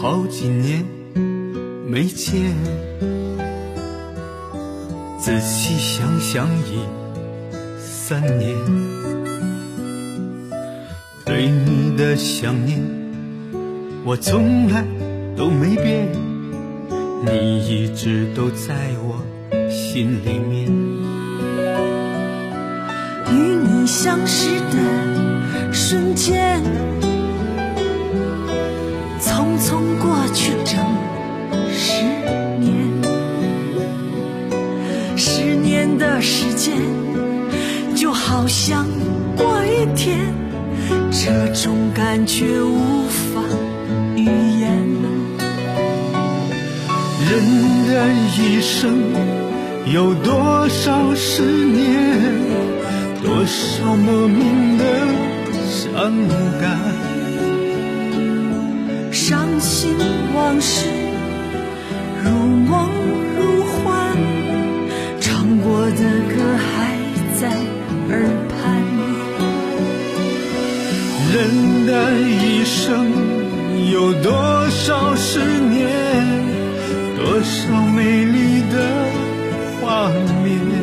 好几年没见，仔细想想已三年，对你的想念我从来都没变，你一直都在我心里面。与你相识的瞬间，时间就好像过一天，这种感觉无法语言。人的一生有多少十年？多少莫名的伤感，伤心往事如梦多美丽的画面？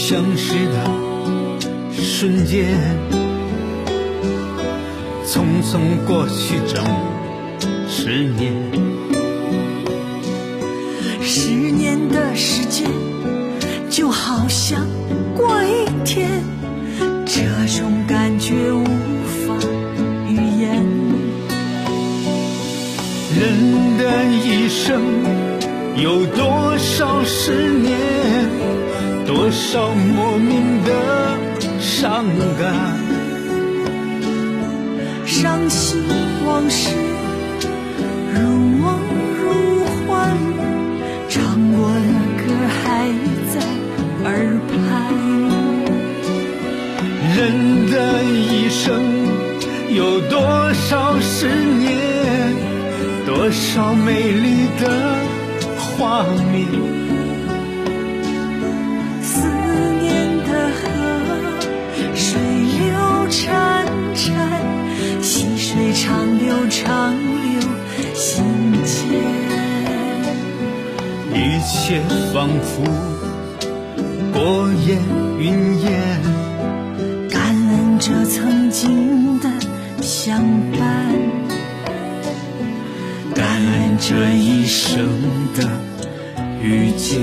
相识的瞬间，匆匆过去整十年。十年的时间，就好像过一天，这种感觉无法语言。人的一生有多少十年？多少莫名的伤感？伤心往事如梦如幻，唱过的歌还在耳畔。人的一生有多少十年？多少美丽的画面？切仿佛过眼云烟，感恩这曾经的相伴，感恩这一生的遇见。